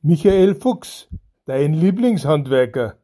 Michael Fuchs, dein Lieblingshandwerker.